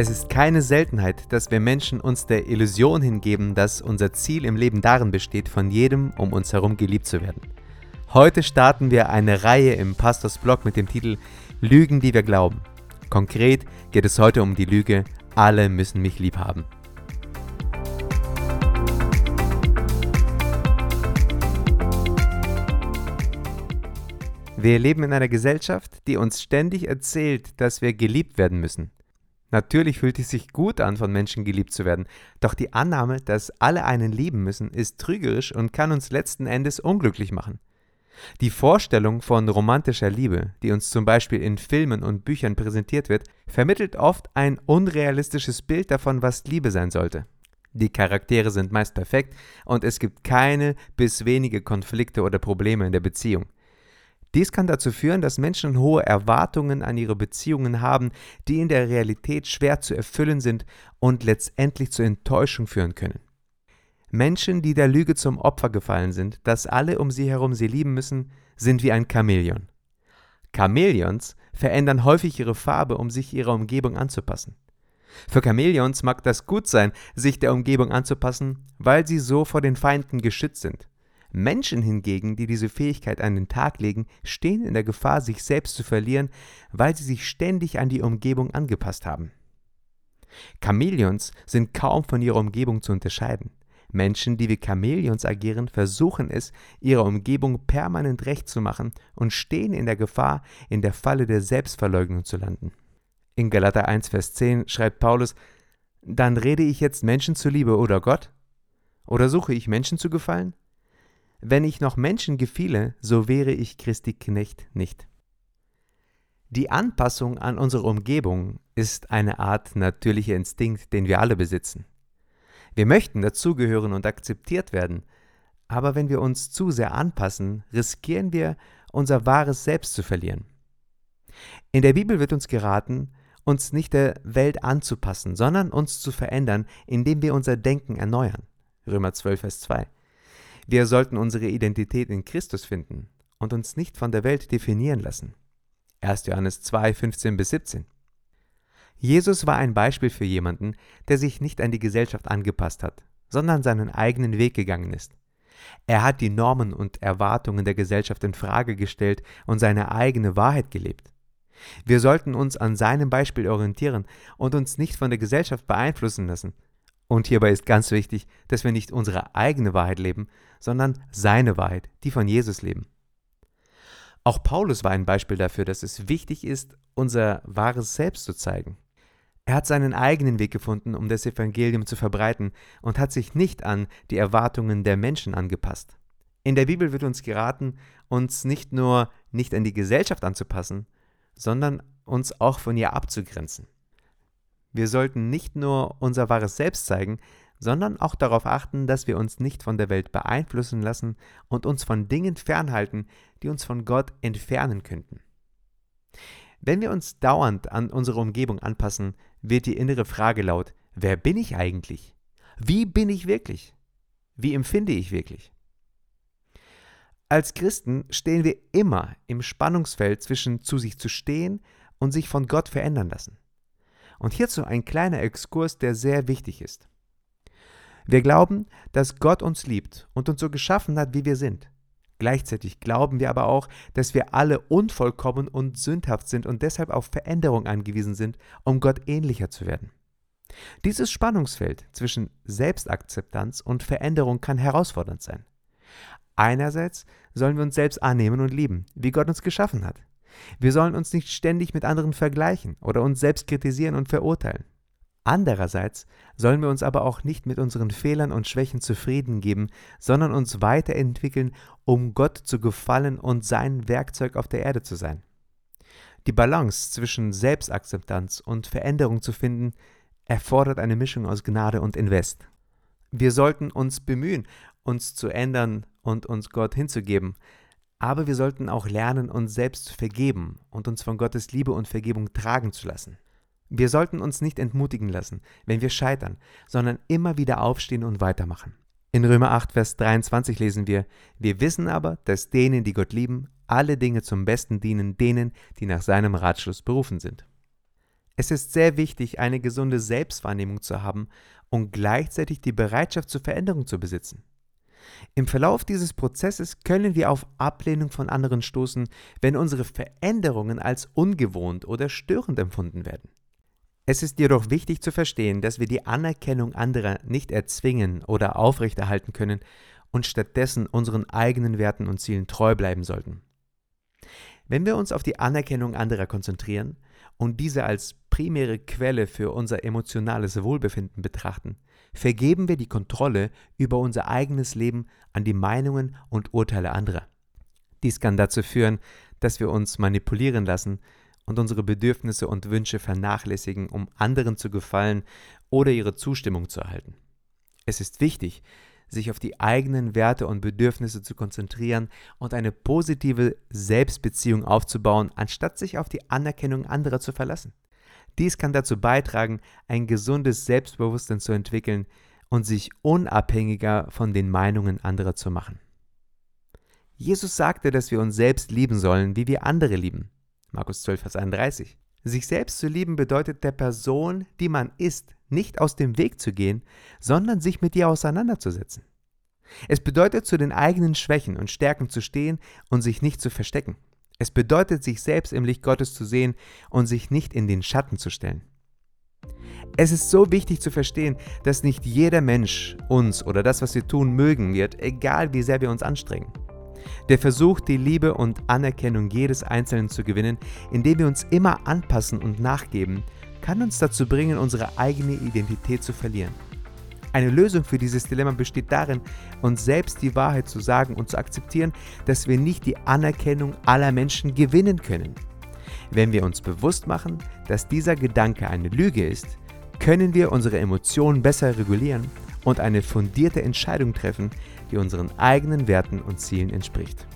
Es ist keine Seltenheit, dass wir Menschen uns der Illusion hingeben, dass unser Ziel im Leben darin besteht, von jedem um uns herum geliebt zu werden. Heute starten wir eine Reihe im Pastors Blog mit dem Titel Lügen, die wir glauben. Konkret geht es heute um die Lüge, alle müssen mich lieb haben. Wir leben in einer Gesellschaft, die uns ständig erzählt, dass wir geliebt werden müssen. Natürlich fühlt es sich gut an, von Menschen geliebt zu werden, doch die Annahme, dass alle einen lieben müssen, ist trügerisch und kann uns letzten Endes unglücklich machen. Die Vorstellung von romantischer Liebe, die uns zum Beispiel in Filmen und Büchern präsentiert wird, vermittelt oft ein unrealistisches Bild davon, was Liebe sein sollte. Die Charaktere sind meist perfekt und es gibt keine bis wenige Konflikte oder Probleme in der Beziehung. Dies kann dazu führen, dass Menschen hohe Erwartungen an ihre Beziehungen haben, die in der Realität schwer zu erfüllen sind und letztendlich zur Enttäuschung führen können. Menschen, die der Lüge zum Opfer gefallen sind, dass alle um sie herum sie lieben müssen, sind wie ein Chamäleon. Chamäleons verändern häufig ihre Farbe, um sich ihrer Umgebung anzupassen. Für Chamäleons mag das gut sein, sich der Umgebung anzupassen, weil sie so vor den Feinden geschützt sind. Menschen hingegen, die diese Fähigkeit an den Tag legen, stehen in der Gefahr, sich selbst zu verlieren, weil sie sich ständig an die Umgebung angepasst haben. Chamäleons sind kaum von ihrer Umgebung zu unterscheiden. Menschen, die wie Chamäleons agieren, versuchen es, ihrer Umgebung permanent recht zu machen und stehen in der Gefahr, in der Falle der Selbstverleugnung zu landen. In Galater 1, Vers 10 schreibt Paulus, dann rede ich jetzt Menschen zuliebe oder Gott? Oder suche ich Menschen zu gefallen? Wenn ich noch Menschen gefiele, so wäre ich Christi Knecht nicht. Die Anpassung an unsere Umgebung ist eine Art natürlicher Instinkt, den wir alle besitzen. Wir möchten dazugehören und akzeptiert werden, aber wenn wir uns zu sehr anpassen, riskieren wir, unser wahres Selbst zu verlieren. In der Bibel wird uns geraten, uns nicht der Welt anzupassen, sondern uns zu verändern, indem wir unser Denken erneuern. Römer 12, Vers 2. Wir sollten unsere Identität in Christus finden und uns nicht von der Welt definieren lassen. 1. Johannes 2, 15 bis 17. Jesus war ein Beispiel für jemanden, der sich nicht an die Gesellschaft angepasst hat, sondern seinen eigenen Weg gegangen ist. Er hat die Normen und Erwartungen der Gesellschaft in Frage gestellt und seine eigene Wahrheit gelebt. Wir sollten uns an seinem Beispiel orientieren und uns nicht von der Gesellschaft beeinflussen lassen. Und hierbei ist ganz wichtig, dass wir nicht unsere eigene Wahrheit leben, sondern seine Wahrheit, die von Jesus leben. Auch Paulus war ein Beispiel dafür, dass es wichtig ist, unser wahres Selbst zu zeigen. Er hat seinen eigenen Weg gefunden, um das Evangelium zu verbreiten und hat sich nicht an die Erwartungen der Menschen angepasst. In der Bibel wird uns geraten, uns nicht nur nicht an die Gesellschaft anzupassen, sondern uns auch von ihr abzugrenzen. Wir sollten nicht nur unser wahres Selbst zeigen, sondern auch darauf achten, dass wir uns nicht von der Welt beeinflussen lassen und uns von Dingen fernhalten, die uns von Gott entfernen könnten. Wenn wir uns dauernd an unsere Umgebung anpassen, wird die innere Frage laut, wer bin ich eigentlich? Wie bin ich wirklich? Wie empfinde ich wirklich? Als Christen stehen wir immer im Spannungsfeld zwischen zu sich zu stehen und sich von Gott verändern lassen. Und hierzu ein kleiner Exkurs, der sehr wichtig ist. Wir glauben, dass Gott uns liebt und uns so geschaffen hat, wie wir sind. Gleichzeitig glauben wir aber auch, dass wir alle unvollkommen und sündhaft sind und deshalb auf Veränderung angewiesen sind, um Gott ähnlicher zu werden. Dieses Spannungsfeld zwischen Selbstakzeptanz und Veränderung kann herausfordernd sein. Einerseits sollen wir uns selbst annehmen und lieben, wie Gott uns geschaffen hat. Wir sollen uns nicht ständig mit anderen vergleichen oder uns selbst kritisieren und verurteilen. Andererseits sollen wir uns aber auch nicht mit unseren Fehlern und Schwächen zufrieden geben, sondern uns weiterentwickeln, um Gott zu gefallen und sein Werkzeug auf der Erde zu sein. Die Balance zwischen Selbstakzeptanz und Veränderung zu finden, erfordert eine Mischung aus Gnade und Invest. Wir sollten uns bemühen, uns zu ändern und uns Gott hinzugeben, aber wir sollten auch lernen, uns selbst zu vergeben und uns von Gottes Liebe und Vergebung tragen zu lassen. Wir sollten uns nicht entmutigen lassen, wenn wir scheitern, sondern immer wieder aufstehen und weitermachen. In Römer 8, Vers 23 lesen wir, wir wissen aber, dass denen, die Gott lieben, alle Dinge zum Besten dienen, denen, die nach seinem Ratschluss berufen sind. Es ist sehr wichtig, eine gesunde Selbstwahrnehmung zu haben und gleichzeitig die Bereitschaft zur Veränderung zu besitzen. Im Verlauf dieses Prozesses können wir auf Ablehnung von anderen stoßen, wenn unsere Veränderungen als ungewohnt oder störend empfunden werden. Es ist jedoch wichtig zu verstehen, dass wir die Anerkennung anderer nicht erzwingen oder aufrechterhalten können und stattdessen unseren eigenen Werten und Zielen treu bleiben sollten. Wenn wir uns auf die Anerkennung anderer konzentrieren und diese als primäre Quelle für unser emotionales Wohlbefinden betrachten, vergeben wir die Kontrolle über unser eigenes Leben an die Meinungen und Urteile anderer. Dies kann dazu führen, dass wir uns manipulieren lassen und unsere Bedürfnisse und Wünsche vernachlässigen, um anderen zu gefallen oder ihre Zustimmung zu erhalten. Es ist wichtig, sich auf die eigenen Werte und Bedürfnisse zu konzentrieren und eine positive Selbstbeziehung aufzubauen, anstatt sich auf die Anerkennung anderer zu verlassen. Dies kann dazu beitragen, ein gesundes Selbstbewusstsein zu entwickeln und sich unabhängiger von den Meinungen anderer zu machen. Jesus sagte, dass wir uns selbst lieben sollen, wie wir andere lieben. Markus 12, Vers 31. Sich selbst zu lieben bedeutet der Person, die man ist, nicht aus dem Weg zu gehen, sondern sich mit ihr auseinanderzusetzen. Es bedeutet, zu den eigenen Schwächen und Stärken zu stehen und sich nicht zu verstecken. Es bedeutet, sich selbst im Licht Gottes zu sehen und sich nicht in den Schatten zu stellen. Es ist so wichtig zu verstehen, dass nicht jeder Mensch uns oder das, was wir tun, mögen wird, egal wie sehr wir uns anstrengen. Der Versuch, die Liebe und Anerkennung jedes Einzelnen zu gewinnen, indem wir uns immer anpassen und nachgeben, kann uns dazu bringen, unsere eigene Identität zu verlieren. Eine Lösung für dieses Dilemma besteht darin, uns selbst die Wahrheit zu sagen und zu akzeptieren, dass wir nicht die Anerkennung aller Menschen gewinnen können. Wenn wir uns bewusst machen, dass dieser Gedanke eine Lüge ist, können wir unsere Emotionen besser regulieren und eine fundierte Entscheidung treffen, die unseren eigenen Werten und Zielen entspricht.